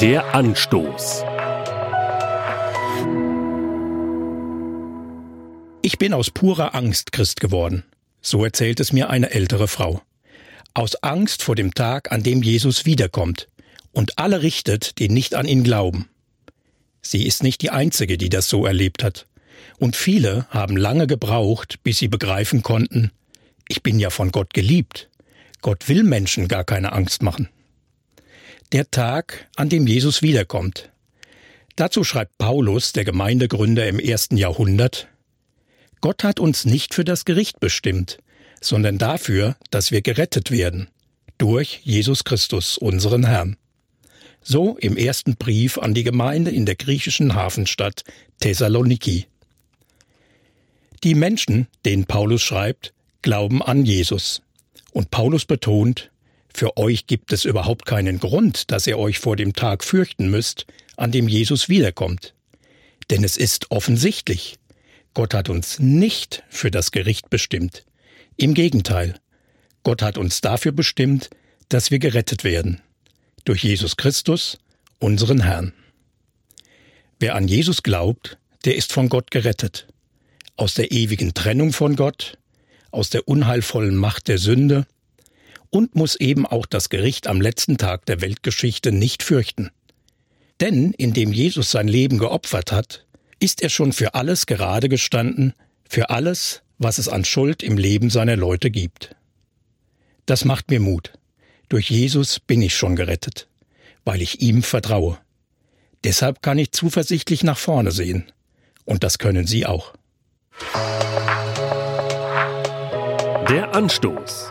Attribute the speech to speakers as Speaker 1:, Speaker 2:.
Speaker 1: Der Anstoß.
Speaker 2: Ich bin aus purer Angst Christ geworden. So erzählt es mir eine ältere Frau. Aus Angst vor dem Tag, an dem Jesus wiederkommt und alle richtet, die nicht an ihn glauben. Sie ist nicht die Einzige, die das so erlebt hat. Und viele haben lange gebraucht, bis sie begreifen konnten, ich bin ja von Gott geliebt. Gott will Menschen gar keine Angst machen. Der Tag, an dem Jesus wiederkommt. Dazu schreibt Paulus, der Gemeindegründer im ersten Jahrhundert, Gott hat uns nicht für das Gericht bestimmt, sondern dafür, dass wir gerettet werden, durch Jesus Christus, unseren Herrn. So im ersten Brief an die Gemeinde in der griechischen Hafenstadt Thessaloniki. Die Menschen, denen Paulus schreibt, glauben an Jesus. Und Paulus betont, für euch gibt es überhaupt keinen Grund, dass ihr euch vor dem Tag fürchten müsst, an dem Jesus wiederkommt. Denn es ist offensichtlich, Gott hat uns nicht für das Gericht bestimmt. Im Gegenteil, Gott hat uns dafür bestimmt, dass wir gerettet werden. Durch Jesus Christus, unseren Herrn. Wer an Jesus glaubt, der ist von Gott gerettet. Aus der ewigen Trennung von Gott, aus der unheilvollen Macht der Sünde und muss eben auch das Gericht am letzten Tag der Weltgeschichte nicht fürchten. Denn indem Jesus sein Leben geopfert hat, ist er schon für alles gerade gestanden, für alles, was es an Schuld im Leben seiner Leute gibt. Das macht mir Mut. Durch Jesus bin ich schon gerettet, weil ich ihm vertraue. Deshalb kann ich zuversichtlich nach vorne sehen. Und das können Sie auch.
Speaker 1: Der Anstoß.